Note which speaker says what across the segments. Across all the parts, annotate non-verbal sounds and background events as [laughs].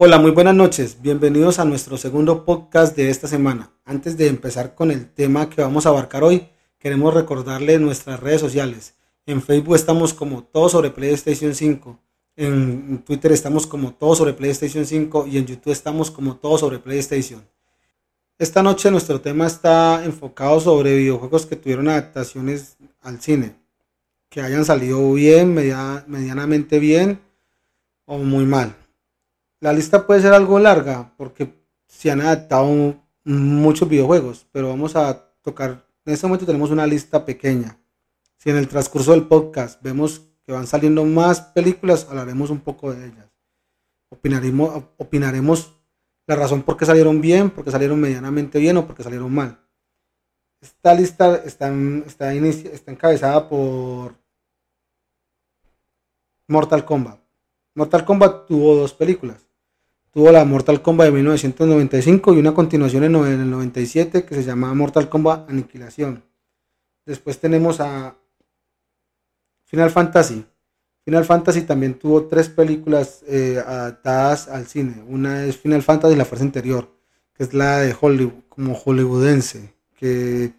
Speaker 1: Hola, muy buenas noches. Bienvenidos a nuestro segundo podcast de esta semana. Antes de empezar con el tema que vamos a abarcar hoy, queremos recordarle nuestras redes sociales. En Facebook estamos como todo sobre PlayStation 5. En Twitter estamos como todo sobre PlayStation 5 y en YouTube estamos como todo sobre PlayStation. Esta noche nuestro tema está enfocado sobre videojuegos que tuvieron adaptaciones al cine, que hayan salido bien, medianamente bien o muy mal. La lista puede ser algo larga porque se han adaptado muchos videojuegos, pero vamos a tocar, en este momento tenemos una lista pequeña. Si en el transcurso del podcast vemos que van saliendo más películas, hablaremos un poco de ellas. Opinaremos, la razón por qué salieron bien, por qué salieron medianamente bien o por qué salieron mal. Esta lista está, está encabezada por Mortal Kombat. Mortal Kombat tuvo dos películas. Tuvo la Mortal Kombat de 1995 y una continuación en el 97 que se llamaba Mortal Kombat Aniquilación. Después tenemos a Final Fantasy. Final Fantasy también tuvo tres películas eh, adaptadas al cine. Una es Final Fantasy La Fuerza Interior, que es la de Hollywood, como hollywoodense, que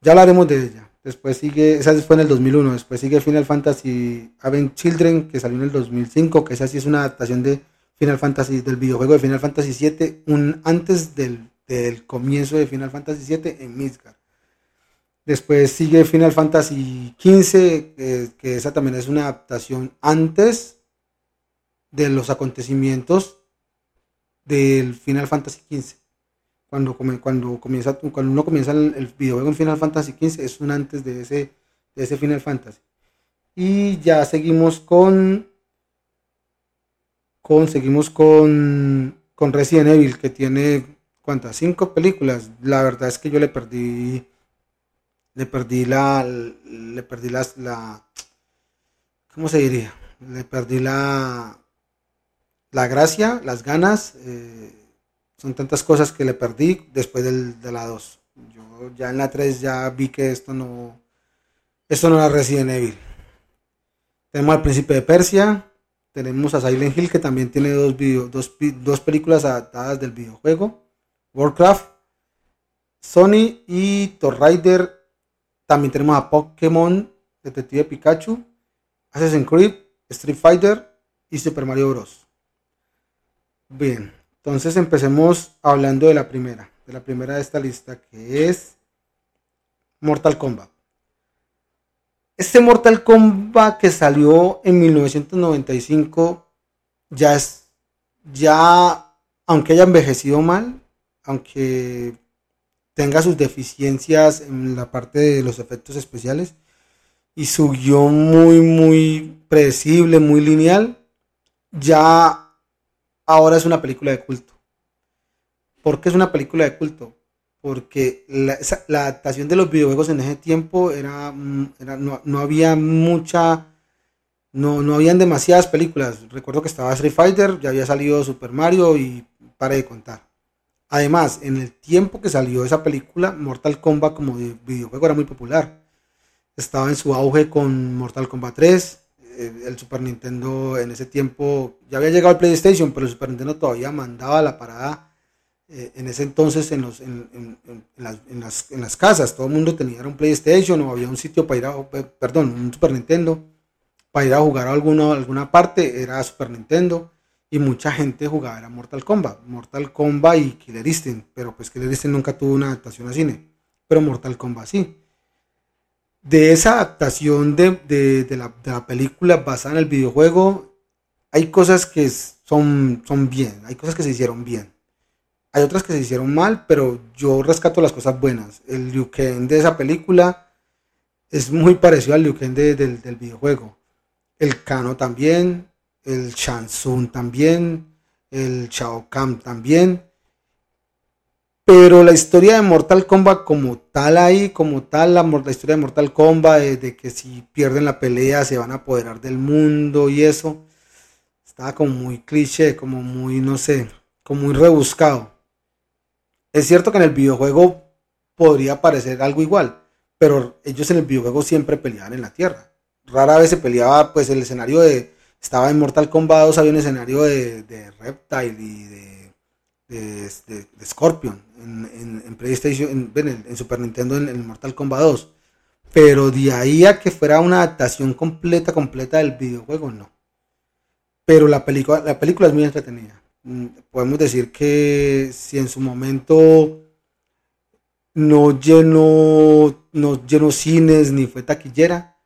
Speaker 1: ya hablaremos de ella. Después sigue, esa fue en el 2001, después sigue Final Fantasy Advent Children, que salió en el 2005, que esa sí es una adaptación de Final Fantasy, del videojuego de Final Fantasy VII, un, antes del, del comienzo de Final Fantasy VII en Midgard. Después sigue Final Fantasy XV, que esa también es una adaptación antes de los acontecimientos del Final Fantasy XV. Cuando, cuando, comienza, cuando uno comienza el, videojuego en Final Fantasy XV, es un antes de ese, de ese Final Fantasy. Y ya seguimos con, con seguimos con, con Resident Evil, que tiene, ¿cuántas? Cinco películas. La verdad es que yo le perdí le perdí la, le perdí las, la, ¿cómo se diría? Le perdí la, la gracia, las ganas, eh, son tantas cosas que le perdí después del, de la 2. Yo ya en la 3 ya vi que esto no, esto no era Resident Evil. Tenemos al Príncipe de Persia, tenemos a Silent Hill que también tiene dos, video, dos, dos películas adaptadas del videojuego, Warcraft, Sony y Thor Rider también tenemos a Pokémon, Detective Pikachu, Assassin's Creed, Street Fighter y Super Mario Bros. Bien, entonces empecemos hablando de la primera, de la primera de esta lista, que es Mortal Kombat. Este Mortal Kombat que salió en 1995 ya es, ya, aunque haya envejecido mal, aunque tenga sus deficiencias en la parte de los efectos especiales y su guion muy, muy predecible, muy lineal, ya ahora es una película de culto. ¿Por qué es una película de culto? Porque la, adaptación de los videojuegos en ese tiempo era, mm, no, había mucha, no, no habían demasiadas películas. Recuerdo que estaba Street Fighter, ya había salido Super Mario y para de contar. Además, en el tiempo que salió esa película, Mortal Kombat como videojuego era muy popular. Estaba en su auge con Mortal Kombat 3. Eh, el Super Nintendo en ese tiempo ya había llegado al PlayStation, pero el Super Nintendo todavía mandaba la parada eh, en ese entonces en, los, en, las, casas. Todo el mundo tenía un PlayStation o había un sitio para ir a, eh, perdón, un Super Nintendo para ir a jugar a alguna, alguna parte, era Super Nintendo y mucha gente jugaba era Mortal Kombat, Mortal Kombat y Killer Instinct, pero pues Killer Instinct nunca tuvo una adaptación a cine, pero Mortal Kombat sí. De esa adaptación de, la, película basada en el videojuego, hay cosas que son, son bien, hay cosas que se hicieron bien. Hay otras que se hicieron mal, pero yo rescato las cosas buenas. El Liu Kang de esa película es muy parecido al Liu Kang del, videojuego. El Kano también, el Shansun también, el Shao Kahn también. Pero la historia de Mortal Kombat como tal ahí, como tal, la, historia de Mortal Kombat, de, que si pierden la pelea se van a apoderar del mundo y eso, estaba como muy cliché, como muy, no sé, como muy rebuscado. Es cierto que en el videojuego podría parecer algo igual, pero ellos en el videojuego siempre peleaban en la tierra. Rara vez se peleaba pues el escenario de, estaba en Mortal Kombat 2, había un escenario de, de Reptile y de, de, Scorpion en, en, PlayStation, en, Super Nintendo, en, en Mortal Kombat 2. Pero de ahí a que fuera una adaptación completa, completa del videojuego, no. Pero la película, la película es muy entretenida. Mm, podemos decir que si en su momento no llenó, no llenó cines ni fue taquillera,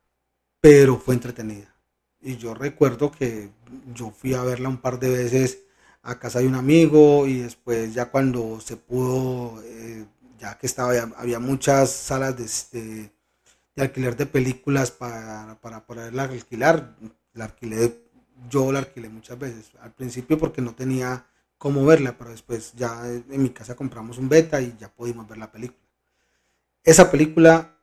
Speaker 1: pero fue entretenida. Y yo recuerdo que yo fui a verla un par de veces a casa de un amigo y después ya cuando se pudo, eh, ya que estaba, había muchas salas de, de, alquiler de películas para, para poderla alquilar, la alquilé, yo la alquilé muchas veces. Al principio porque no tenía cómo verla, pero después ya en mi casa compramos un beta y ya pudimos ver la película. Esa película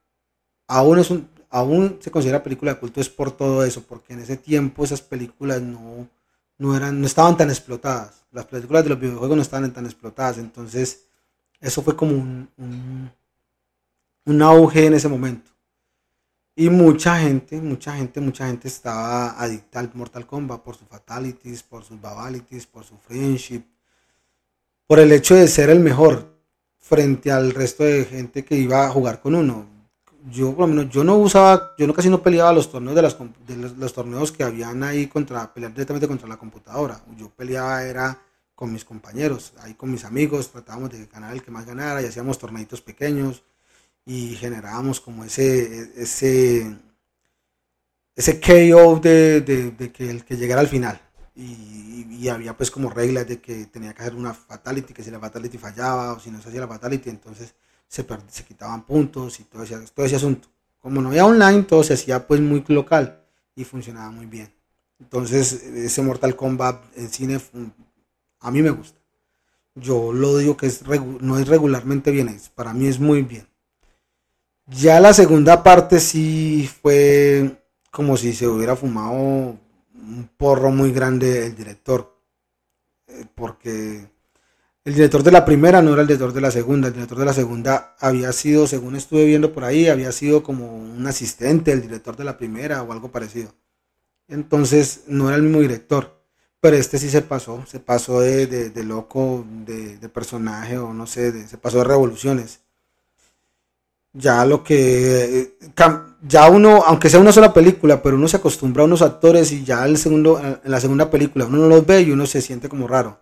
Speaker 1: aún es un, aún se considera película de culto es por todo eso, porque en ese tiempo esas películas no, no, eran, no estaban tan explotadas. Las películas de los videojuegos no estaban tan explotadas. Entonces, eso fue como un, un, auge en ese momento. Y mucha gente, mucha gente, mucha gente estaba adicta al Mortal Kombat por sus fatalities, por sus babalities, por su friendship, por el hecho de ser el mejor frente al resto de gente que iba a jugar con uno yo por lo menos yo no usaba, yo no casi no peleaba los torneos de, las, los, torneos que habían ahí contra, pelear directamente contra la computadora. Yo peleaba era con mis compañeros, ahí con mis amigos, tratábamos de ganar el que más ganara y hacíamos torneitos pequeños y generábamos como ese, ese, ese KO de, de, que el que llegara al final. Y, y, había pues como reglas de que tenía que hacer una fatality, que si la fatality fallaba o si no se hacía la fatality, entonces se, se quitaban puntos y todo ese, todo ese asunto. Como no había online, todo se hacía pues muy local y funcionaba muy bien. Entonces, ese Mortal Kombat en cine a mí me gusta. Yo lo digo que es, no es regularmente bien, es, para mí es muy bien. Ya la segunda parte sí fue como si se hubiera fumado un porro muy grande el director. Eh, porque el director de la primera no era el director de la segunda. El director de la segunda había sido, según estuve viendo por ahí, había sido como un asistente del director de la primera o algo parecido. Entonces no era el mismo director. Pero este sí se pasó, se pasó de, loco, de, personaje o no sé, se pasó de revoluciones. Ya lo que, ya uno, aunque sea una sola película, pero uno se acostumbra a unos actores y ya el segundo, en la segunda película uno no los ve y uno se siente como raro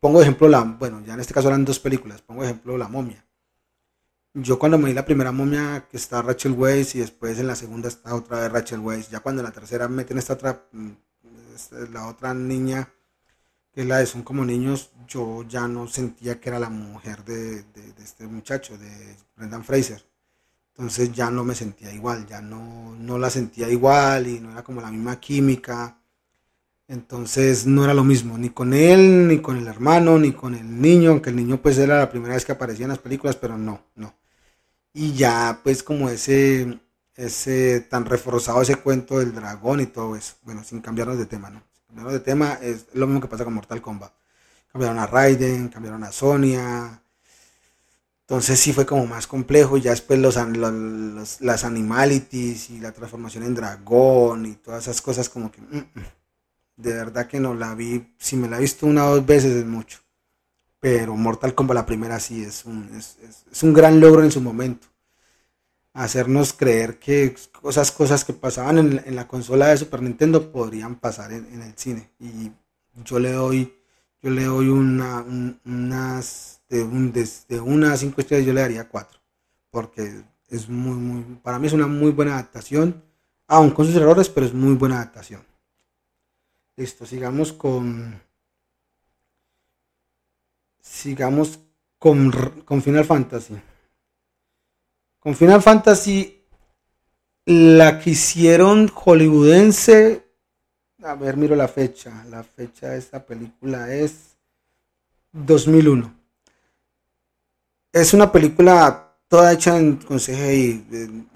Speaker 1: pongo ejemplo la, bueno, ya en este caso eran dos películas, pongo ejemplo La momia. Yo cuando me di la primera momia que está Rachel Weisz y después en la segunda está otra vez Rachel Weisz, ya cuando en la tercera meten esta otra, mm, la otra niña, que la de Son como niños, yo ya no sentía que era la mujer de, de este muchacho, de Brendan Fraser. Entonces ya no me sentía igual, ya no, no la sentía igual y no era como la misma química entonces no era lo mismo, ni con él, ni con el hermano, ni con el niño, aunque el niño pues era la primera vez que aparecía en las películas, pero no, no. Y ya pues como ese, ese tan reforzado ese cuento del dragón y todo eso, bueno, sin cambiarnos de tema, ¿no? Sin cambiarnos de tema es lo mismo que pasa con Mortal Kombat. Cambiaron a Raiden, cambiaron a Sonia. Entonces sí fue como más complejo y ya después los, las animalities y la transformación en dragón y todas esas cosas como que... Mm, mm de verdad que no la vi, si me la he visto una o dos veces es mucho. Pero Mortal Kombat la primera sí es un, es, un gran logro en su momento. Hacernos creer que esas cosas que pasaban en, la consola de Super Nintendo podrían pasar en, el cine. Y yo le doy, yo le doy una, unas, de, un, de, una a cinco estrellas yo le daría cuatro. Porque es muy, muy, para mí es una muy buena adaptación. Aún con sus errores, pero es muy buena adaptación. Listo, sigamos con. Sigamos con, con Final Fantasy. Con Final Fantasy, la que hicieron hollywoodense. A ver, miro la fecha. La fecha de esta película es 2001. Es una película toda hecha en, con CGI,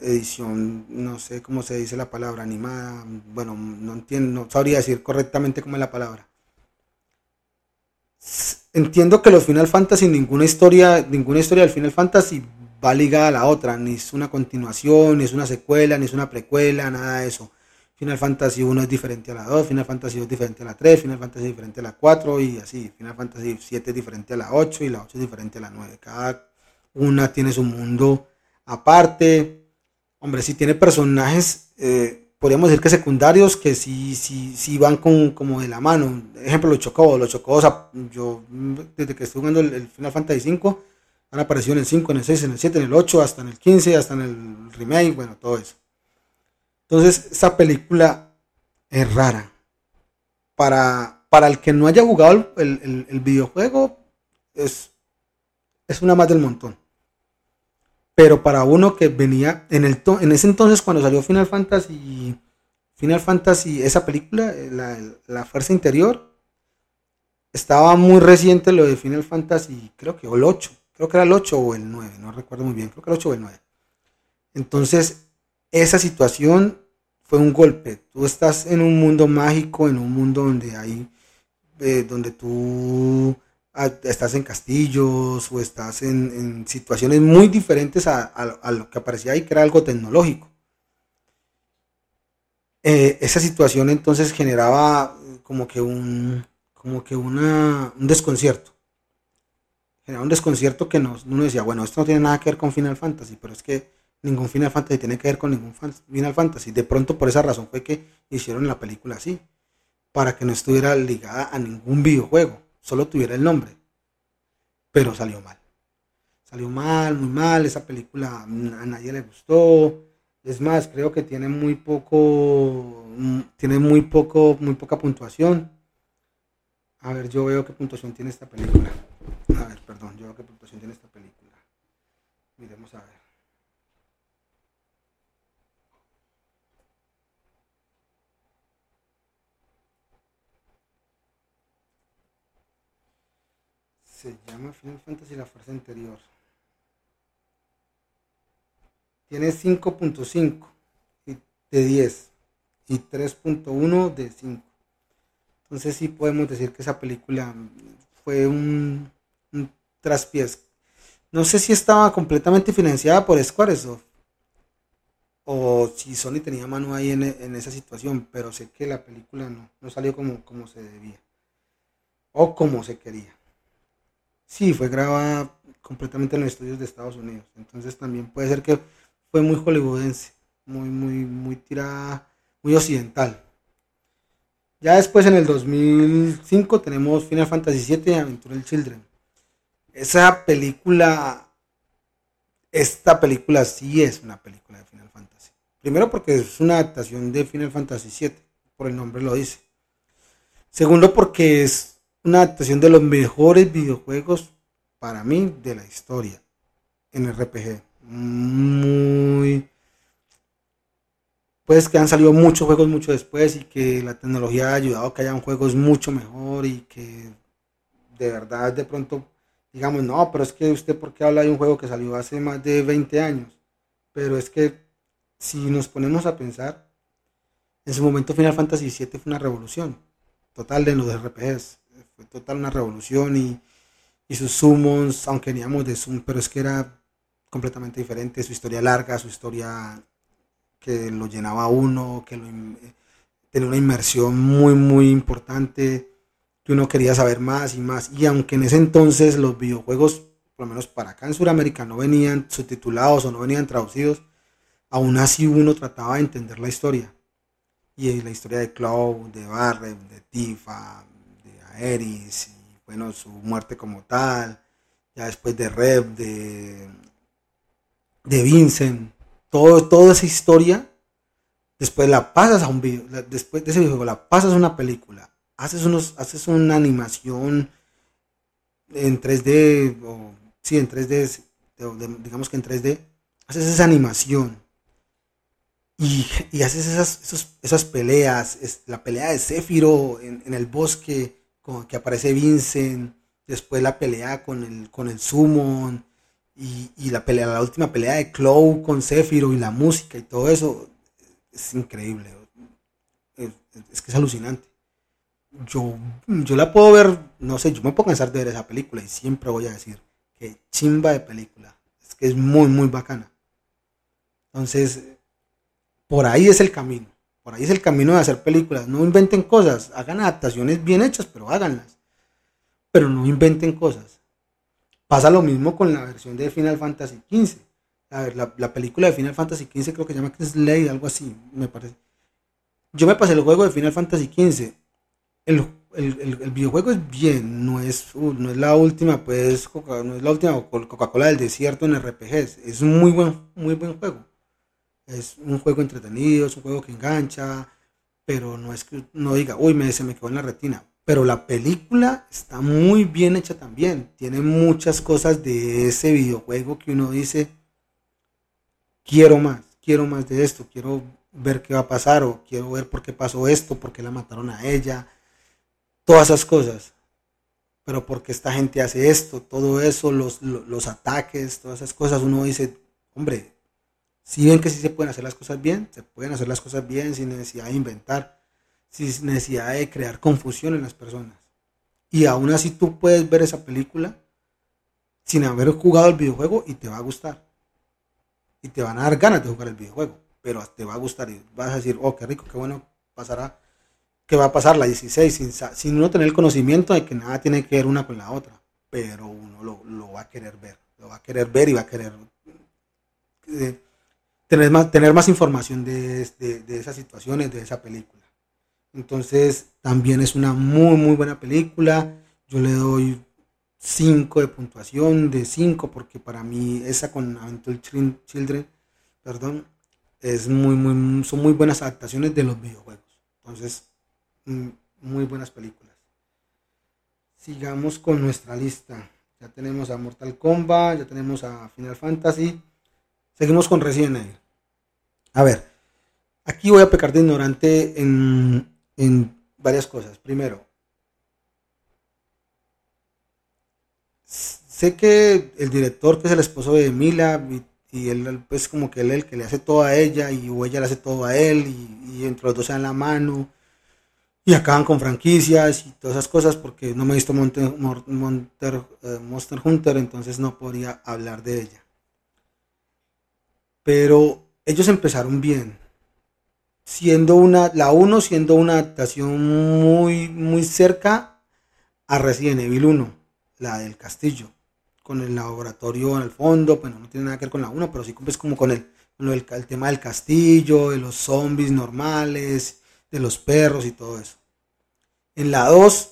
Speaker 1: edición, no sé cómo se dice la palabra, animada, bueno, no entiendo, no sabría decir correctamente cómo es la palabra. Entiendo que los Final Fantasy, ninguna historia, ninguna historia del Final Fantasy va ligada a la otra, ni es una continuación, ni es una secuela, ni es una precuela, nada de eso. Final Fantasy 1 es diferente a la 2, Final Fantasy 2 es diferente a la 3, Final Fantasy es diferente a la 4 y así. Final Fantasy 7 es diferente a la 8 y la 8 es diferente a la 9. Cada una tiene su mundo aparte. Hombre, si tiene personajes, eh, podríamos decir que secundarios que sí, sí, sí van con, como de la mano. Ejemplo, los chocobos. Los chocobos, yo desde que estoy jugando el, Final Fantasy 5, han aparecido en el 5, en el 6, en el 7, en el 8, hasta en el 15, hasta en el remake, bueno, todo eso. Entonces, esa película es rara. Para, para el que no haya jugado el, el, videojuego, es, es una más del montón. Pero para uno que venía en, el en ese entonces cuando salió Final Fantasy, Final Fantasy, esa película, eh, la, la Fuerza Interior, estaba muy reciente lo de Final Fantasy, creo que el 8, creo que era el 8 o el 9, no recuerdo muy bien, creo que el 8 o el 9. Entonces, esa situación fue un golpe. Tú estás en un mundo mágico, en un mundo donde hay, eh, donde tú ah, estás en castillos o estás en, situaciones muy diferentes a, lo que aparecía ahí, que era algo tecnológico. Eh, esa situación entonces generaba como que un, como que una, un desconcierto. Generaba un desconcierto que nos, uno decía, bueno, esto no tiene nada que ver con Final Fantasy, pero es que ningún Final Fantasy tiene que ver con ningún Final Fantasy. De pronto por esa razón fue que hicieron la película así, para que no estuviera ligada a ningún videojuego, solo tuviera el nombre. Pero salió mal. Salió mal, muy mal, esa película a nadie le gustó. Es más, creo que tiene muy poco, tiene muy poco, muy poca puntuación. A ver, yo veo qué puntuación tiene esta película. A ver, perdón, yo veo qué puntuación tiene esta película. Miremos a ver. Se llama Final Fantasy La Fuerza Interior. Tiene 5.5 de 10 y 3.1 de 5. Entonces sí podemos decir que esa película fue un, traspiés. No sé si estaba completamente financiada por Squaresoft o si Sony tenía mano ahí en, esa situación, pero sé que la película no, no salió como, como se debía o como se quería. Sí, fue grabada completamente en los estudios de Estados Unidos. Entonces también puede ser que fue muy hollywoodense, muy, muy, muy tirada, muy occidental. Ya después en el 2005 tenemos Final Fantasy VII y Aventura del Children. Esa película, esta película sí es una película de Final Fantasy. Primero porque es una adaptación de Final Fantasy VII, por el nombre lo dice. Segundo porque es una adaptación de los mejores videojuegos para mí de la historia en RPG. Muy. Pues que han salido muchos juegos mucho después y que la tecnología ha ayudado a que hayan juegos mucho mejor y que de verdad de pronto digamos, no, pero es que usted por qué habla de un juego que salió hace más de 20 años. Pero es que si nos ponemos a pensar, en su momento Final Fantasy VII fue una revolución total de los RPGs total una revolución y, sus summons, aunque veníamos de Zoom, pero es que era completamente diferente, su historia larga, su historia que lo llenaba uno, que lo, tenía una inmersión muy, muy importante, que uno quería saber más y más. Y aunque en ese entonces los videojuegos, por lo menos para acá en Sudamérica, no venían subtitulados o no venían traducidos, aún así uno trataba de entender la historia. Y la historia de Cloud, de Barret, de Tifa, Eris, y bueno, su muerte como tal, ya después de Rev, de, de Vincent, todo, toda esa historia, después la pasas a un video, después de ese videojuego la pasas a una película, haces, unos, haces una animación en 3D, o sí, en 3D, digamos que en 3D, haces esa animación. Y, haces esas, esas peleas, la pelea de Zephyro en, en el bosque, que aparece Vincent, después la pelea con el, con el Summon, y, la pelea, la última pelea de Clow con Zephyro y la música y todo eso, es increíble. Es, que es alucinante. Yo, yo la puedo ver, no sé, yo me puedo cansar de ver esa película y siempre voy a decir que chimba de película. Es que es muy, muy bacana. Entonces, por ahí es el camino por ahí es el camino de hacer películas. No inventen cosas, hagan adaptaciones bien hechas, pero háganlas. Pero no inventen cosas. Pasa lo mismo con la versión de Final Fantasy XV. A ver, la, película de Final Fantasy XV creo que se llama Slay, algo así, me parece. Yo me pasé el juego de Final Fantasy XV. El, videojuego es bien, no es, no es la última, pues, no es la última Coca-Cola del desierto en RPGs. Es un muy buen, muy buen juego. Es un juego entretenido, es un juego que engancha, pero no es que no diga, uy, me, se me quedó en la retina. Pero la película está muy bien hecha también. Tiene muchas cosas de ese videojuego que uno dice, quiero más, quiero más de esto, quiero ver qué va a pasar o quiero ver por qué pasó esto, por qué la mataron a ella, todas esas cosas. Pero porque esta gente hace esto, todo eso, los, los, ataques, todas esas cosas, uno dice, hombre, si ven que sí se pueden hacer las cosas bien, se pueden hacer las cosas bien sin necesidad de inventar, sin necesidad de crear confusión en las personas. Y aún así tú puedes ver esa película sin haber jugado el videojuego y te va a gustar. Y te van a dar ganas de jugar el videojuego, pero te va a gustar y vas a decir, oh, qué rico, qué bueno pasará, qué va a pasar la 16, sin, sin uno tener el conocimiento de que nada tiene que ver una con la otra, pero uno lo, va a querer ver, lo va a querer ver y va a querer... Eh, tener más, tener más información de, esas situaciones, de esa película. Entonces, también es una muy, muy buena película. Yo le doy 5 de puntuación, de 5, porque para mí esa con Aventure Children, perdón, es muy, muy, son muy buenas adaptaciones de los videojuegos. Entonces, mm, muy buenas películas. Sigamos con nuestra lista. Ya tenemos a Mortal Kombat, ya tenemos a Final Fantasy. Seguimos con Resident Evil. A ver, aquí voy a pecar de ignorante en, varias cosas. Primero, sé que el director, que es el esposo de Mila, y, él, pues como que él el que le hace todo a ella, y o ella le hace todo a él, y, entre los dos se dan la mano, y acaban con franquicias y todas esas cosas, porque no me he visto Monster, eh, Monster Hunter, entonces no podría hablar de ella. Pero ellos empezaron bien. Siendo una, la 1 siendo una adaptación muy, muy cerca a Resident Evil 1, la del castillo, con el laboratorio en el fondo, bueno, no tiene nada que ver con la 1, pero sí es como con el, el, tema del castillo, de los zombies normales, de los perros y todo eso. En la 2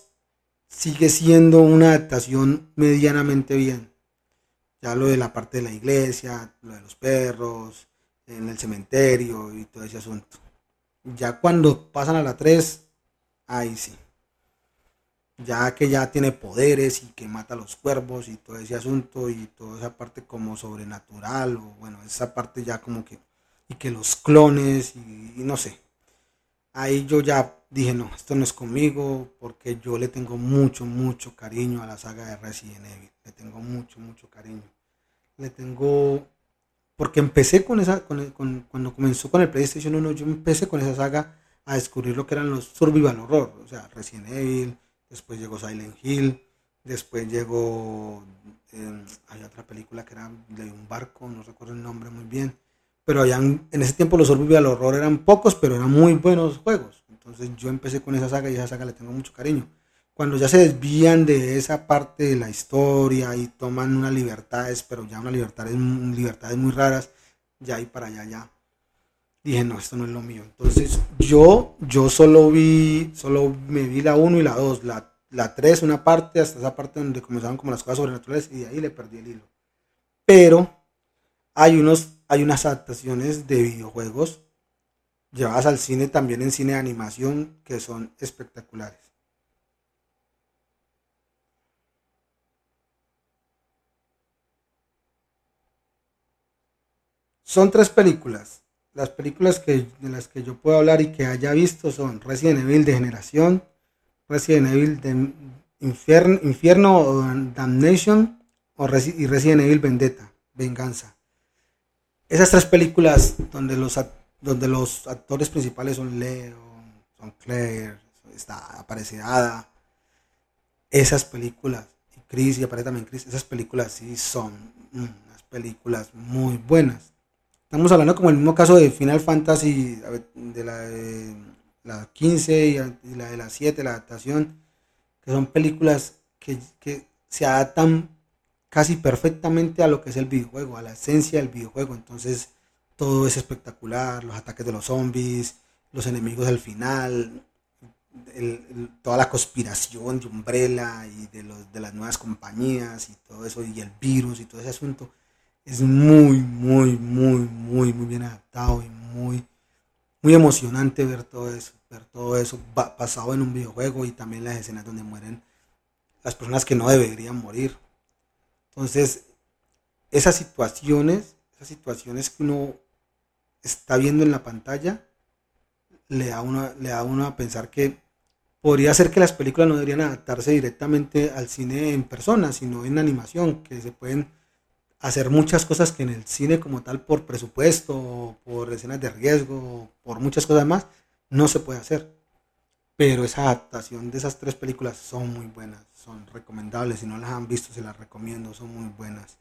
Speaker 1: sigue siendo una adaptación medianamente bien. Ya lo de la parte de la iglesia, lo de los perros, en el cementerio y todo ese asunto. Ya cuando pasan a la 3, ahí sí. Ya que ya tiene poderes y que mata a los cuervos y todo ese asunto y toda esa parte como sobrenatural o bueno, esa parte ya como que y que los clones y, y no sé. Ahí yo ya dije, no, esto no es conmigo porque yo le tengo mucho, mucho cariño a la saga de Resident Evil. Le tengo mucho, mucho cariño. Le tengo porque empecé con esa, con, cuando comenzó con el PlayStation 1, yo empecé con esa saga a descubrir lo que eran los survival horror, o sea, Resident Evil, después llegó Silent Hill, después llegó, eh, hay otra película que era de un barco, no recuerdo el nombre muy bien, pero en ese tiempo los survival horror eran pocos, pero eran muy buenos juegos, entonces yo empecé con esa saga y esa saga le tengo mucho cariño cuando ya se desvían de esa parte de la historia y toman unas libertades, pero ya unas libertades, libertades muy raras, ya ahí para allá ya dije, no, esto no es lo mío. Entonces yo, yo solo vi, solo me vi la 1 y la 2, la, la 3 una parte, hasta esa parte donde comenzaban como las cosas sobrenaturales y de ahí le perdí el hilo. Pero hay, unos, hay unas adaptaciones de videojuegos llevadas al cine, también en cine de animación, que son espectaculares. Son tres películas. Las películas que, de las que yo puedo hablar y que haya visto son Resident Evil de Generación, Resident Evil de Infierno, o Damnation o y Resident Evil Vendetta, Venganza. Esas tres películas donde los, donde los actores principales son Leo, son Claire, está, aparece Ada. Esas películas, y Chris, y aparece también Chris, esas películas sí son unas películas muy buenas Estamos hablando como el mismo caso de Final Fantasy, de la, de la 15 y, la de la 7, la adaptación, que son películas que, que se adaptan casi perfectamente a lo que es el videojuego, a la esencia del videojuego. Entonces todo es espectacular, los ataques de los zombies, los enemigos al final, toda la conspiración de Umbrella y de, los, de las nuevas compañías y todo eso, y el virus y todo ese asunto, es muy, muy, muy, muy, muy bien adaptado y muy, muy emocionante ver todo eso, ver todo eso pasado en un videojuego y también las escenas donde mueren las personas que no deberían morir. Entonces, esas situaciones, esas situaciones que uno está viendo en la pantalla, le da uno, le da uno a pensar que podría ser que las películas no deberían adaptarse directamente al cine en persona, sino en animación, que se pueden hacer muchas cosas que en el cine como tal, por presupuesto, por escenas de riesgo, por muchas cosas más, no se puede hacer. Pero esa adaptación de esas tres películas son muy buenas, son recomendables. Si no las han visto, se las recomiendo, son muy buenas.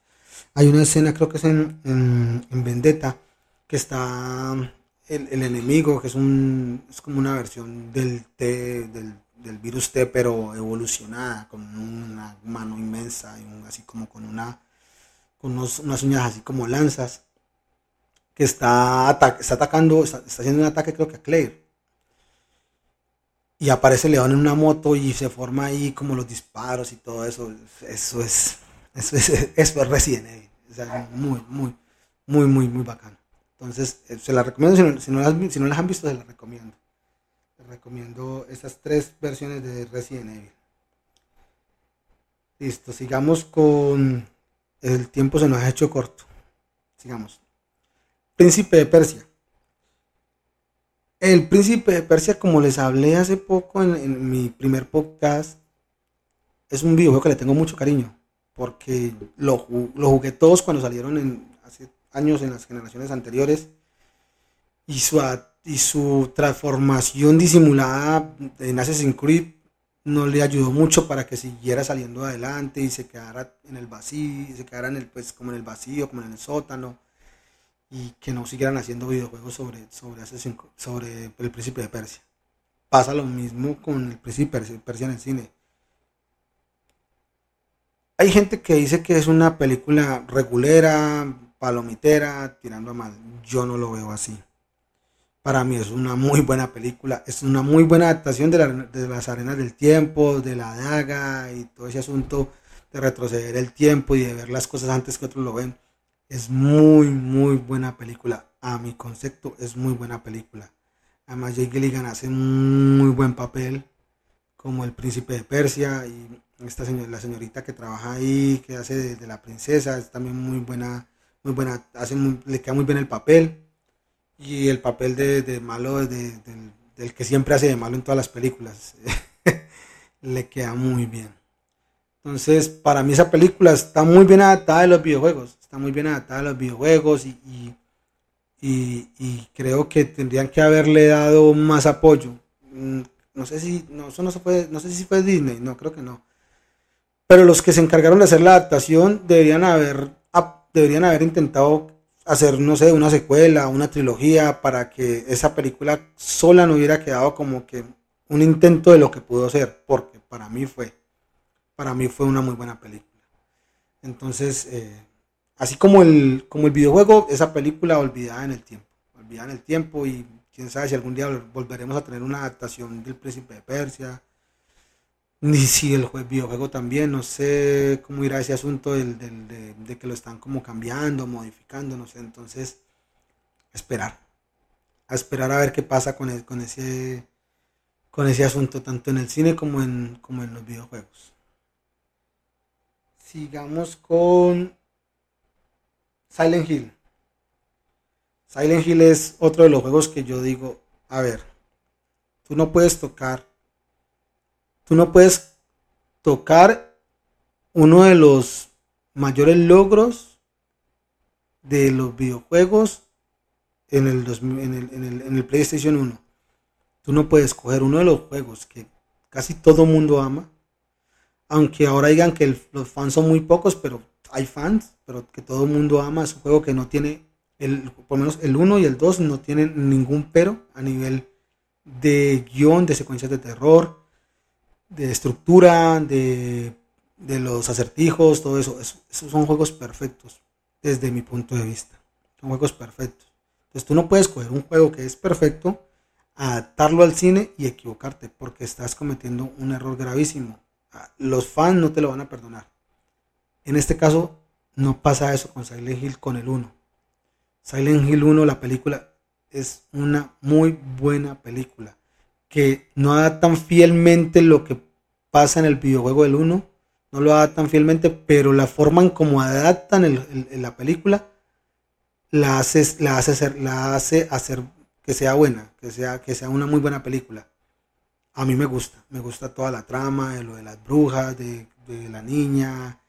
Speaker 1: Hay una escena, creo que es en, en Vendetta, que está el, enemigo, que es, un, es como una versión del T, del, virus T, pero evolucionada, con una mano inmensa, y así como con una con unas uñas así como lanzas, que está, está atacando, está, haciendo un ataque creo que a Claire. Y aparece León en una moto y se forma ahí como los disparos y todo eso. Eso es, eso es, [laughs] eso es Resident Evil. muy, muy, muy, muy, muy bacano. Entonces, eh, se las recomiendo, si no, las, han visto, se las recomiendo. Les recomiendo esas tres versiones de Resident Evil. Listo, sigamos con... El tiempo se nos ha hecho corto. Sigamos. Príncipe de Persia. El Príncipe de Persia, como les hablé hace poco en, mi primer podcast, es un videojuego que le tengo mucho cariño. Porque lo, lo jugué todos cuando salieron en, hace años en las generaciones anteriores y su, y su transformación disimulada en Assassin's Creed no le ayudó mucho para que siguiera saliendo adelante y se quedara en el vacío, se quedara en el, pues, como en el vacío, como en el sótano, y que no siguieran haciendo videojuegos sobre, sobre, sobre el príncipe de Persia. Pasa lo mismo con el príncipe de Persia en el cine. Hay gente que dice que es una película regulera, palomitera, tirando a mal. Yo no lo veo así. Para mí es una muy buena película, es una muy buena adaptación de, las arenas del tiempo, de la daga y todo ese asunto de retroceder el tiempo y de ver las cosas antes que otros lo ven. Es muy, muy buena película. A mi concepto, es muy buena película. Además, Jake Gilligan hace muy buen papel como el príncipe de Persia y esta señora, la señorita que trabaja ahí, que hace de, de la princesa, es también muy buena muy buena, hace le queda muy bien el papel y el papel de, malo del, que siempre hace de malo en todas las películas [laughs] le queda muy bien. Entonces, para mí esa película está muy bien adaptada a los videojuegos, está muy bien adaptada a los videojuegos y, y, creo que tendrían que haberle dado más apoyo. Mm, no sé si, no, eso no se fue, no sé si fue Disney, no, creo que no. Pero los que se encargaron de hacer la adaptación deberían haber deberían haber intentado hacer, no sé, una secuela, una trilogía, para que esa película sola no hubiera quedado como que un intento de lo que pudo ser, porque para mí fue, para mí fue una muy buena película. Entonces, eh, así como el, como el videojuego, esa película olvidada en el tiempo, olvidada en el tiempo y quién sabe si algún día volveremos a tener una adaptación del Príncipe de Persia, [laughs] ni si el videojuego también, no sé cómo irá ese asunto del, de, que lo están como cambiando, modificando, no sé. Entonces, esperar. A esperar a ver qué pasa con, con, ese, con ese asunto, tanto en el cine como en, como en los videojuegos. Sigamos con Silent Hill. Silent Hill es otro de los juegos que yo digo, a ver, tú no puedes tocar tú no puedes tocar uno de los mayores logros de los videojuegos en el, en el, PlayStation 1. Tú no puedes coger uno de los juegos que casi todo mundo ama, aunque ahora digan que los fans son muy pocos, pero hay fans, pero que todo el mundo ama, es un juego que no tiene El, por lo menos el 1 y el 2 no tienen ningún pero a nivel de guion, de secuencias de terror, de estructura, de, de los acertijos, todo eso. Esos son juegos perfectos desde mi punto de vista. Son juegos perfectos. Entonces tú no puedes coger un juego que es perfecto, adaptarlo al cine y equivocarte porque estás cometiendo un error gravísimo. Ah, los fans no te lo van a perdonar. En este caso no pasa eso con Silent Hill con el 1. Silent Hill 1, la película, es una muy buena película. Que no adaptan fielmente lo que pasa en el videojuego del 1. No lo adaptan fielmente, pero la forma en como adaptan la película la hace, la, hace la hace hacer que sea buena, que sea, que sea una muy buena película. A mí me gusta, me gusta toda la trama, de lo de las brujas, de, de la niña,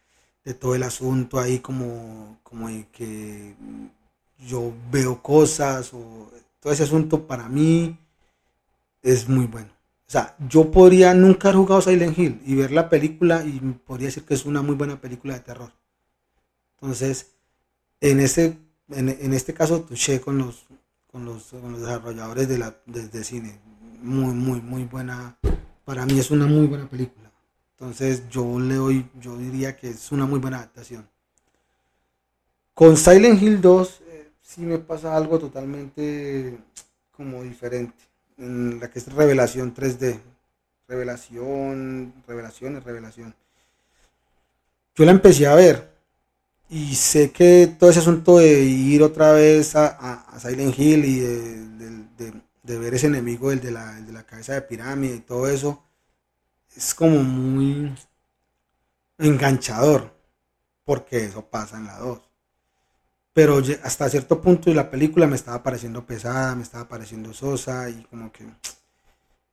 Speaker 1: de todo el asunto ahí como, como que yo veo cosas o todo ese asunto para mí es muy bueno. O sea, yo podría nunca haber jugado Silent Hill y ver la película y podría decir que es una muy buena película de terror. Entonces, en este, en, este caso, touché con los, con los, desarrolladores de, la, de cine. Muy, muy, muy buena. Para mí es una muy buena película. Entonces yo le doy, yo diría que es una muy buena adaptación. Con Silent Hill 2 eh, sí me pasa algo totalmente como diferente. En la que es revelación 3D. Revelación, revelación, revelación. Yo la empecé a ver y sé que todo ese asunto de ir otra vez a, Silent Hill y de, ver ese enemigo, el de, la, el de la cabeza de pirámide y todo eso, es como muy enganchador, porque eso pasa en la 2. Pero hasta cierto punto la película me estaba pareciendo pesada, me estaba pareciendo sosa y como que...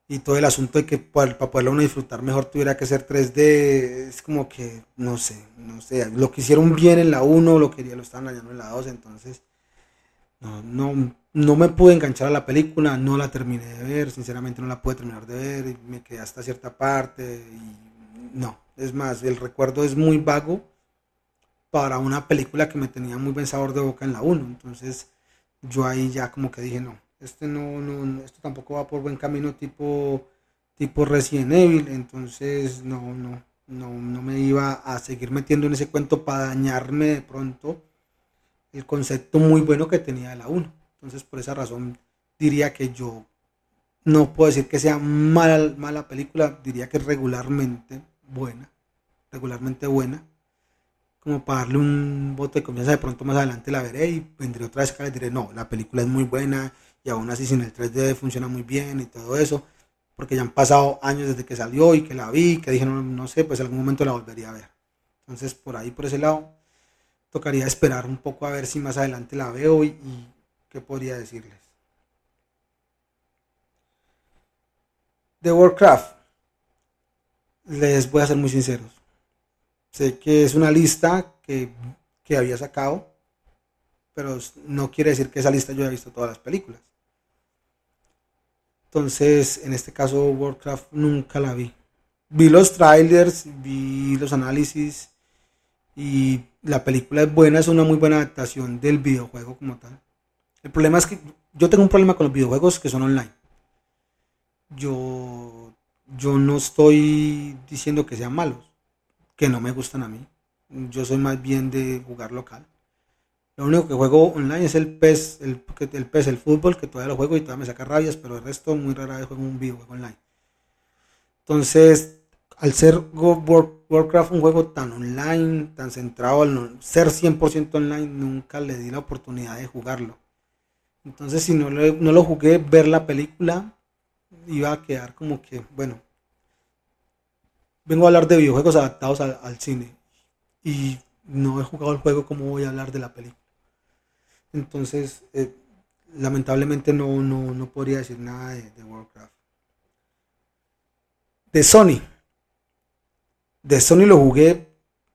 Speaker 1: Y todo el asunto de que para, poderlo uno disfrutar mejor tuviera que ser 3D, es como que, no sé, no sé, lo que hicieron bien en la 1, lo quería, lo estaban dañando en la 2, entonces no, no, no me pude enganchar a la película, no la terminé de ver, sinceramente no la pude terminar de ver, me quedé hasta cierta parte y no, es más, el recuerdo es muy vago para una película que me tenía muy buen sabor de boca en la 1, entonces yo ahí ya como que dije no, este no, no, esto tampoco va por buen camino tipo, tipo Resident Evil, entonces no, no, no, no me iba a seguir metiendo en ese cuento para dañarme de pronto el concepto muy bueno que tenía de la 1. Entonces, por esa razón, diría que yo no puedo decir que sea mala, mala película, diría que regularmente buena, regularmente buena, como para darle un voto de confianza, de pronto más adelante la veré y vendré otra vez acá y diré, no, la película es muy buena y aún así sin el 3D funciona muy bien y todo eso, porque ya han pasado años desde que salió y que la vi, que dije, no, no sé, pues en algún momento la volvería a ver. Entonces, por ahí, por ese lado, tocaría esperar un poco a ver si más adelante la veo y ¿qué podría decirles? De Warcraft, les voy a ser muy sinceros. Sé que es una lista que, había sacado, pero no quiere decir que esa lista yo haya visto todas las películas. Entonces, en este caso, Warcraft nunca la vi. Vi los trailers, vi los análisis y la película es buena, es una muy buena adaptación del videojuego como tal. El problema es que yo tengo un problema con los videojuegos que son online. Yo, yo no estoy diciendo que sean malos, que no me gustan a mí. Yo soy más bien de jugar local. Lo único que juego online es el PES, el, el PES, el fútbol, que todavía lo juego y todavía me saca rabias, pero el resto muy rara vez juego un videojuego online. Entonces, al ser Warcraft un juego tan online, tan centrado al ser 100% online, nunca le di la oportunidad de jugarlo. Entonces, si no no lo jugué, ver la película iba a quedar como que, bueno, vengo a hablar de videojuegos adaptados al, cine y no he jugado el juego, ¿cómo voy a hablar de la película? Entonces, eh, lamentablemente no, no, podría decir nada de, de, Warcraft. De Sony. De Sony lo jugué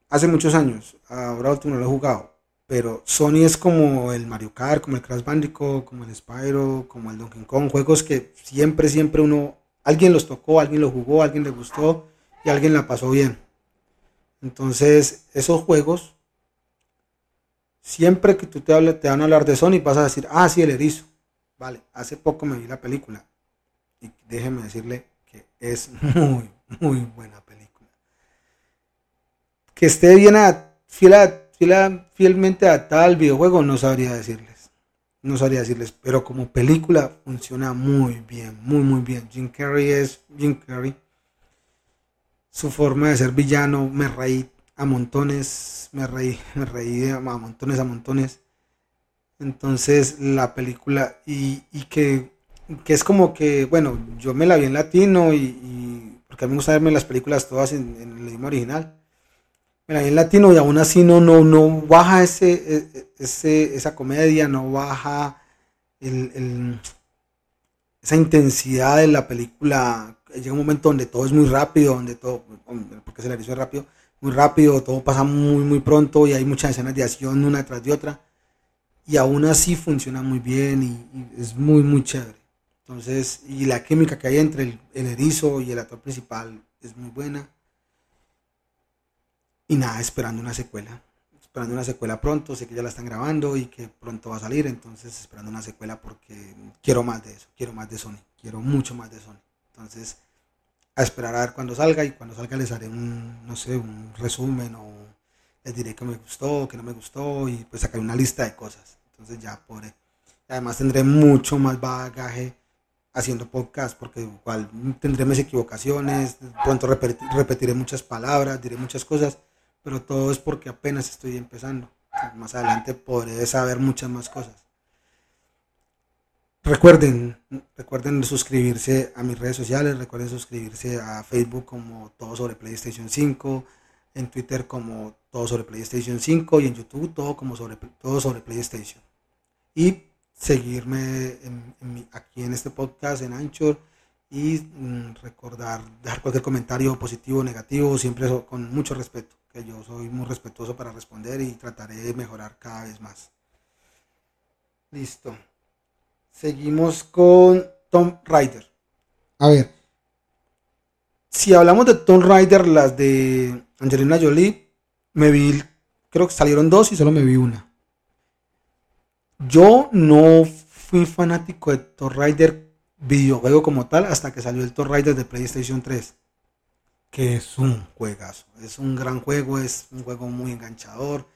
Speaker 1: hace muchos años. Ahora último no lo he jugado. Pero Sony es como el Mario Kart, como el Crash Bandicoot, como el Spyro, como el Donkey Kong, juegos que siempre, siempre uno, alguien los tocó, alguien los jugó, alguien le gustó y alguien la pasó bien. Entonces, esos juegos siempre que tú te hables, te van a hablar de Sony, vas a decir, ah, sí, el erizo. Vale, hace poco me vi la película y déjeme decirle que es [laughs] muy, muy buena película. Que esté bien a, fielmente adaptada al videojuego, no sabría decirles. No sabría decirles, pero como película funciona muy bien, muy, muy bien. Jim Carrey es Jim Carrey. Su forma de ser villano me reí a montones, me reí, me reí a montones, a montones. Entonces la película, y, que, es como que, bueno, yo me la vi en latino y, porque a mí me gusta verme las películas todas en, el idioma original. Me la vi en latino y aún así no, no, no baja ese, e, ese, esa comedia, no baja esa intensidad de la película. Llega un momento donde todo es muy rápido, donde todo, porque se le hizo rápido, muy rápido, todo pasa muy, muy pronto y hay muchas escenas de acción una tras de otra. Y aún así funciona muy bien y, es muy, muy chévere. Entonces, y la química que hay entre el, el, erizo y el actor principal es muy buena. Y nada, esperando una secuela. Esperando una secuela pronto, sé que ya la están grabando y que pronto va a salir, entonces esperando una secuela porque quiero más de eso, quiero más de Sony, quiero mucho más de Sony. Entonces, a esperar a ver cuando salga y cuando salga les haré un, no sé, un resumen o les diré que me gustó, que no me gustó y pues sacaré una lista de cosas. Entonces ya podré. Además tendré mucho más bagaje haciendo podcast porque igual tendré mis equivocaciones, pronto repetiré muchas palabras, diré muchas cosas, pero todo es porque apenas estoy empezando. Más adelante podré saber muchas más cosas. Recuerden, recuerden suscribirse a mis redes sociales, recuerden suscribirse a Facebook como Todo sobre PlayStation 5, en Twitter como Todo sobre PlayStation 5 y en YouTube todo como sobre todo sobre PlayStation. Y seguirme aquí en este podcast en Anchor y mm, recordar dejar cualquier comentario positivo o negativo siempre con mucho respeto, que yo soy muy respetuoso para responder y trataré de mejorar cada vez más. Listo. Seguimos con Tom Rider. A ver. Si hablamos de Tom Rider, las de Angelina Jolie, me vi, creo que salieron dos y solo me vi una. Yo no fui fanático de Tom Rider videojuego como tal hasta que salió el Tom Rider de PlayStation 3. Que es un juegazo. Es un gran juego, es un juego muy enganchador.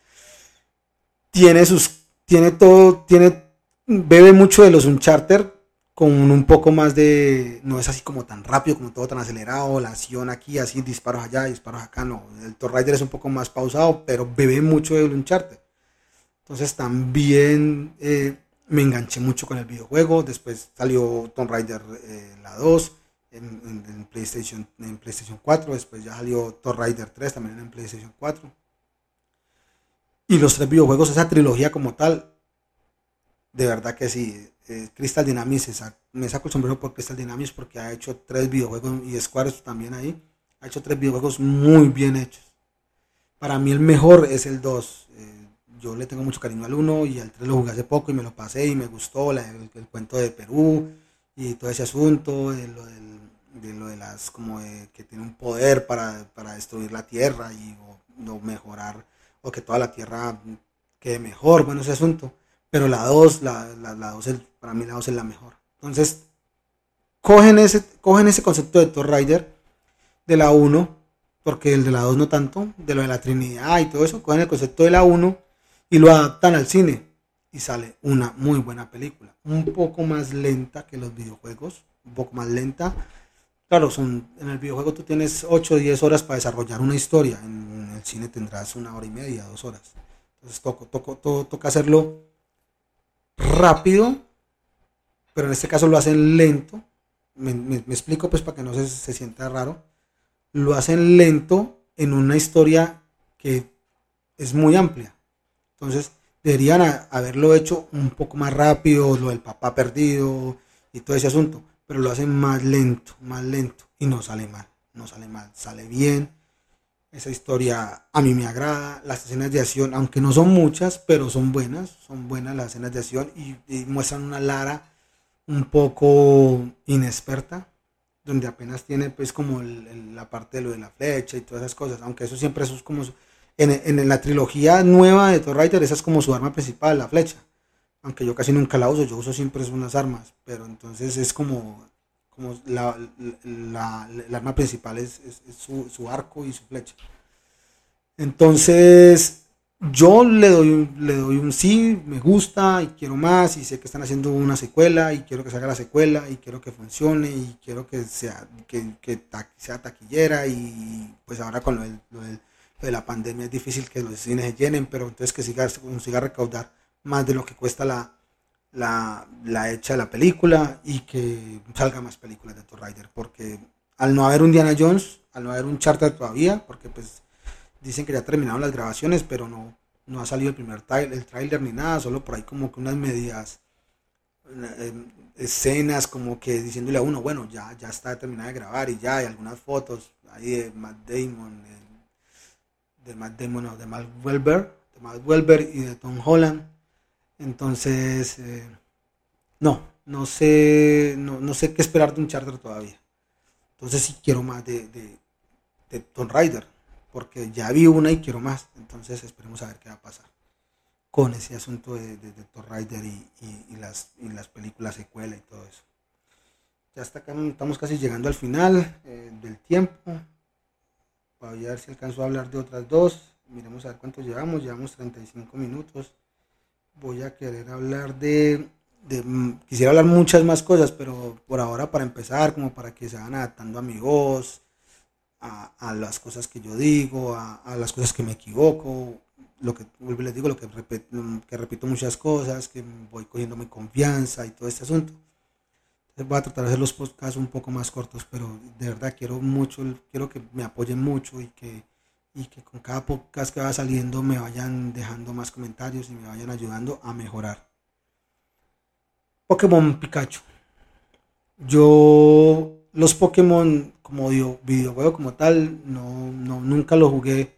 Speaker 1: Tiene sus. Tiene todo. Tiene bebe mucho de los Uncharted con un poco más de, no es así como tan rápido, como todo tan acelerado, la acción aquí, así disparos allá, disparos acá, no, el Tomb Raider es un poco más pausado, pero bebe mucho del Uncharted. Entonces también eh, me enganché mucho con el videojuego, después salió Tomb Raider eh, la 2 en, PlayStation, en PlayStation 4, después ya salió Tomb Raider 3 también en PlayStation 4. Y los tres videojuegos, esa trilogía como tal, de verdad que sí. Eh, Crystal Dynamics, me saco el sombrero por Crystal Dynamics porque ha hecho tres videojuegos y Square también ahí. Ha hecho tres videojuegos muy bien hechos. Para mí el mejor es el 2. Eh, yo le tengo mucho cariño al 1 y al 3 lo jugué hace poco y me lo pasé y me gustó el, cuento de Perú y todo ese asunto de lo, de las como que tiene un poder para, destruir la tierra y o, mejorar o que toda la tierra quede mejor, bueno ese asunto pero la 2, la, la, la para mí la 2 es la mejor. Entonces, cogen ese, cogen ese concepto de Thor Rider de la 1, porque el de la 2 no tanto, de lo de la Trinidad y todo eso, cogen el concepto de la 1 y lo adaptan al cine y sale una muy buena película. Un poco más lenta que los videojuegos, un poco más lenta. Claro, son, en el videojuego tú tienes 8 o 10 horas para desarrollar una historia, en el cine tendrás una hora y media, dos horas. Entonces toco, toco, toca hacerlo rápido, pero en este caso lo hacen lento. Me, explico pues para que no se, sienta raro. Lo hacen lento en una historia que es muy amplia. Entonces deberían haberlo hecho un poco más rápido, lo del papá perdido y todo ese asunto. Pero lo hacen más lento, más lento. Y no sale mal, no sale mal, sale bien esa historia a mí me agrada. Las escenas de acción, aunque no son muchas, pero son buenas. Son buenas las escenas de acción y, muestran una Lara un poco inexperta, donde apenas tiene pues como la parte de lo de la flecha y todas esas cosas. Aunque eso siempre eso es como En, en, la trilogía nueva de Thor Rider, esa es como su arma principal, la flecha. Aunque yo casi nunca la uso, yo uso siempre unas armas. Pero entonces es como, como la, la, la arma principal es, es, su, su, arco y su flecha. Entonces, yo le doy, le doy un sí, me gusta y quiero más y sé que están haciendo una secuela y quiero que salga la secuela y quiero que funcione y quiero que sea, que, que sea taquillera y pues ahora con lo, de la pandemia es difícil que los cines se llenen, pero entonces que siga, consiga recaudar más de lo que cuesta la, la, la hecha de la película y que salga más películas de Tomb Raider porque al no haber un Diana Jones, al no haber un charter todavía, porque pues dicen que ya terminaron las grabaciones, pero no, no ha salido el primer trailer, el trailer ni nada, solo por ahí como que unas medias em, escenas como que diciéndole a uno, bueno, ya, ya está terminada de grabar y ya hay algunas fotos ahí de Matt Damon, de Matt Damon, de Matt Welber, de Matt Welber y de Tom Holland. Entonces, eh, no, no sé, no, sé qué esperar de un charter todavía. Entonces sí quiero más de, de, de Tomb Raider porque ya vi una y quiero más. Entonces esperemos a ver qué va a pasar con ese asunto de, de, Thor Rider y, las, las películas secuela y todo eso. Ya está acá, estamos casi llegando al final eh, del tiempo. Voy a ver si alcanzo a hablar de otras dos. Miremos a ver cuánto llevamos. Llevamos 35 minutos. Voy a querer hablar de, de, Quisiera hablar muchas más cosas, pero por ahora para empezar, como para que se vayan adaptando a mi voz, a, las cosas que yo digo, a, las cosas que me equivoco, lo que les digo, lo que, que repito muchas cosas, que voy cogiendo mi confianza y todo este asunto. Voy a tratar de hacer los podcasts un poco más cortos, pero de verdad quiero mucho, quiero que me apoyen mucho y que, y que con cada podcast que va saliendo me vayan dejando más comentarios y me vayan ayudando a mejorar. Pokémon Pikachu. Yo los Pokémon como videojuego como tal, no, no, nunca lo jugué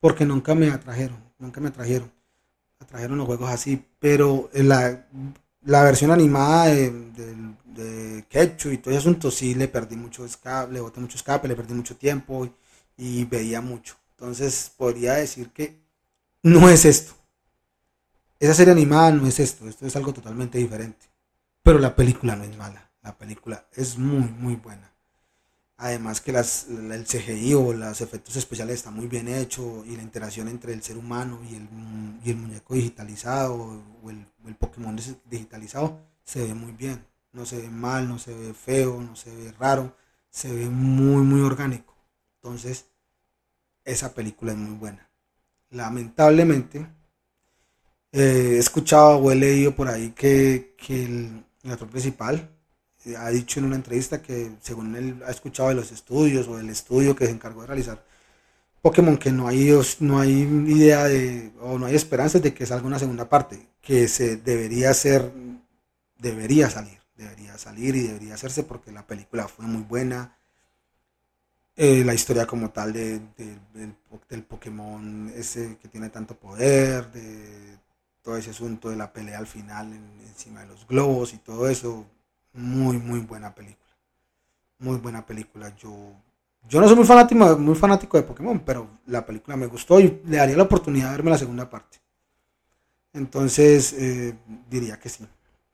Speaker 1: porque nunca me atrajeron, nunca me atrajeron. Atrajeron los juegos así, pero la, la versión animada de, de, Quechu y todo ese asunto sí le perdí mucho escape, le boté mucho escape, le perdí mucho tiempo y, veía mucho. Entonces podría decir que no es esto. Esa serie animada no es esto, esto es algo totalmente diferente. Pero la película no es mala, la película es muy, muy buena. Además que las, el CGI o los efectos especiales están muy bien hechos y la interacción entre el ser humano y el, y el muñeco digitalizado o el, el, Pokémon digitalizado se ve muy bien. No se ve mal, no se ve feo, no se ve raro, se ve muy, muy orgánico. Entonces, esa película es muy buena. Lamentablemente, eh, he escuchado o he leído por ahí que, que el, actor principal, ha dicho en una entrevista que según él ha escuchado de los estudios o del estudio que se encargó de realizar Pokémon que no hay no hay idea de o no hay esperanzas de que salga una segunda parte que se debería hacer debería salir debería salir y debería hacerse porque la película fue muy buena eh, la historia como tal de, del, Pokémon ese que tiene tanto poder de todo ese asunto de la pelea al final encima de los globos y todo eso muy, muy buena película. Muy buena película. Yo, yo no soy muy fanático, muy fanático de Pokémon, pero la película me gustó y le daría la oportunidad de verme la segunda parte. Entonces, eh, diría que sí.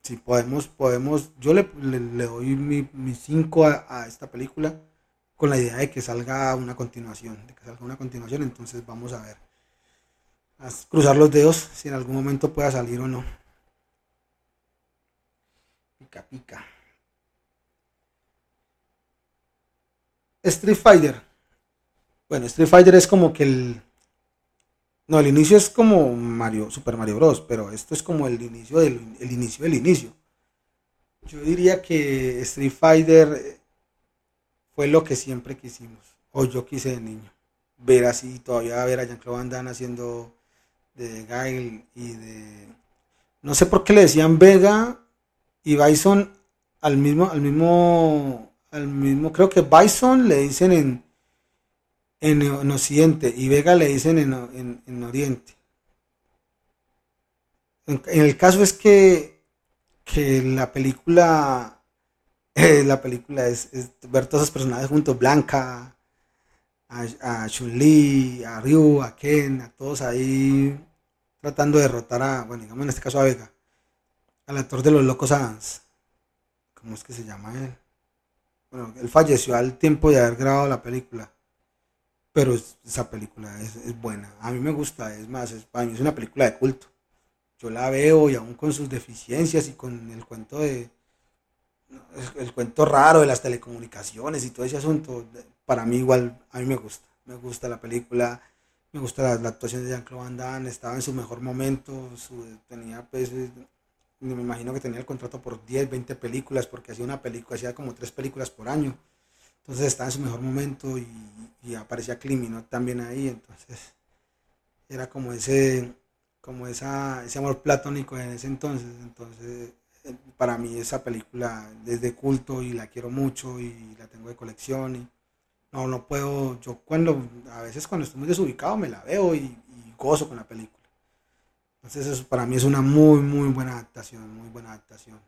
Speaker 1: Si podemos, podemos, yo le, doy mi 5 a, esta película con la idea de que salga una continuación, de que salga una continuación, entonces vamos a ver. A cruzar los dedos si en algún momento pueda salir o no. Pica, pica. Street Fighter. Bueno, Street Fighter es como que el. No, el inicio es como Mario, Super Mario Bros. Pero esto es como el inicio del el inicio del inicio. Yo diría que Street Fighter fue lo que siempre quisimos. O yo quise de niño. Ver así, todavía ver a Jean-Claude Van Damme haciendo de Gail y de. No sé por qué le decían Vega y Bison al mismo, al mismo al mismo, creo que Bison le dicen en, en, Occidente y Vega le dicen en, Oriente. En, el caso es que, que la película, [laughs] la película es, ver todos esos personajes juntos, Blanca, a, Chun-Li, a Ryu, a Ken, a todos ahí tratando de derrotar a, bueno, digamos en este caso a Vega, al actor de los Locos Adams. ¿Cómo es que se llama él? Bueno, él falleció al tiempo de haber grabado la película. Pero esa película es, buena. A mí me gusta, es más, es, para mí es una película de culto. Yo la veo y aún con sus deficiencias y con el cuento de, el, cuento raro de las telecomunicaciones y todo ese asunto, para mí igual, a mí me gusta. Me gusta la película, me gusta la, actuación de Jean-Claude Van Damme, estaba en su mejor momento, tenía pues, me imagino que tenía el contrato por 10, 20 películas, porque hacía una película, hacía como tres películas por año. Entonces estaba en su mejor momento y, aparecía Climi, ¿no? También ahí, entonces era como ese, como esa, ese amor platónico en ese entonces. Entonces para mí esa película es de culto y la quiero mucho y la tengo de colección y no, no puedo, yo cuando, a veces cuando estoy muy desubicado me la veo y, gozo con la película. Entonces eso para mí es una muy, muy buena adaptación, muy buena adaptación.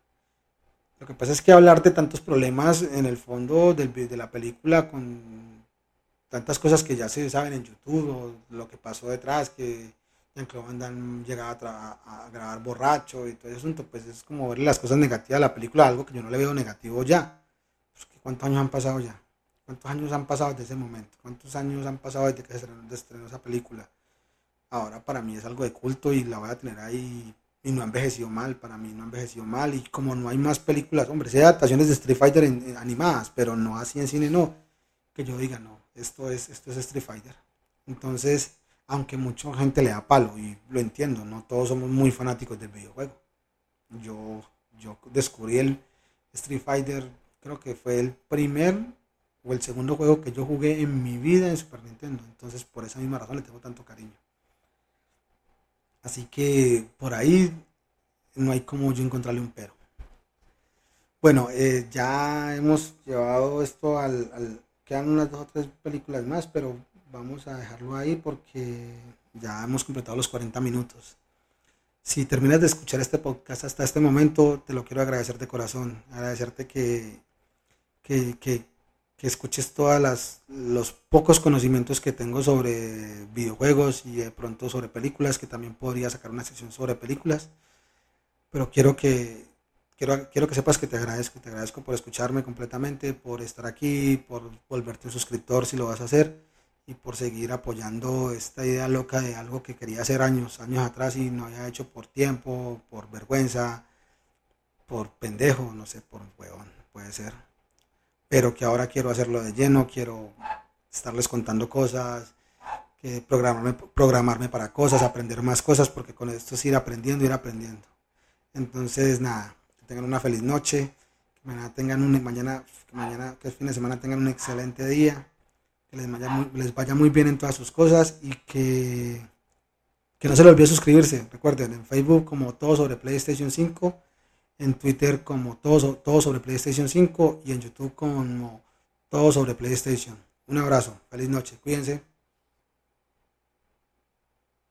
Speaker 1: Lo que pasa es que hablar de tantos problemas en el fondo de la película con tantas cosas que ya se saben en YouTube o lo que pasó detrás, que Jean-Claude Van Damme llegaba a, grabar borracho y todo ese asunto, pues es como ver las cosas negativas de la película, algo que yo no le veo negativo ya. Pues, ¿Cuántos años han pasado ya? ¿Cuántos años han pasado desde ese momento? ¿Cuántos años han pasado desde que se estrenó, esa película? Ahora para mí es algo de culto y la voy a tener ahí y no ha envejecido mal, para mí no ha envejecido mal y como no hay más películas, hombre, sí adaptaciones de Street Fighter animadas, pero no así en cine, no, que yo diga, no, esto es, esto es Street Fighter. Entonces, aunque mucha gente le da palo y lo entiendo, no todos somos muy fanáticos del videojuego. Yo, yo descubrí el Street Fighter, creo que fue el primer o el segundo juego que yo jugué en mi vida en Super Nintendo, entonces por esa misma razón le tengo tanto cariño. Así que por ahí no hay como yo encontrarle un pero. Bueno, eh, ya hemos llevado esto al, al, Quedan unas dos o tres películas más, pero vamos a dejarlo ahí porque ya hemos completado los 40 minutos. Si terminas de escuchar este podcast hasta este momento, te lo quiero agradecer de corazón. Agradecerte que, que, que, escuches todos los pocos conocimientos que tengo sobre videojuegos y de pronto sobre películas, que también podría sacar una sección sobre películas. Pero quiero que, quiero, quiero que sepas que te agradezco, te agradezco por escucharme completamente, por estar aquí, por volverte un suscriptor si lo vas a hacer y por seguir apoyando esta idea loca de algo que quería hacer años, años atrás y no había hecho por tiempo, por vergüenza, por pendejo, no sé, por huevón, puede ser. Pero que ahora quiero hacerlo de lleno, quiero estarles contando cosas, que programarme, programarme para cosas, aprender más cosas, porque con esto es ir aprendiendo, ir aprendiendo. Entonces, nada, que tengan una feliz noche, que mañana tengan un, mañana, mañana, que el fin de semana tengan un excelente día les vaya muy, bien en todas sus cosas y que, que no se les olvide suscribirse. Recuerden, en Facebook como todo sobre PlayStation 5, en Twitter como todo, todo sobre PlayStation 5 y en YouTube como todo sobre PlayStation. Un abrazo, feliz noche, cuídense.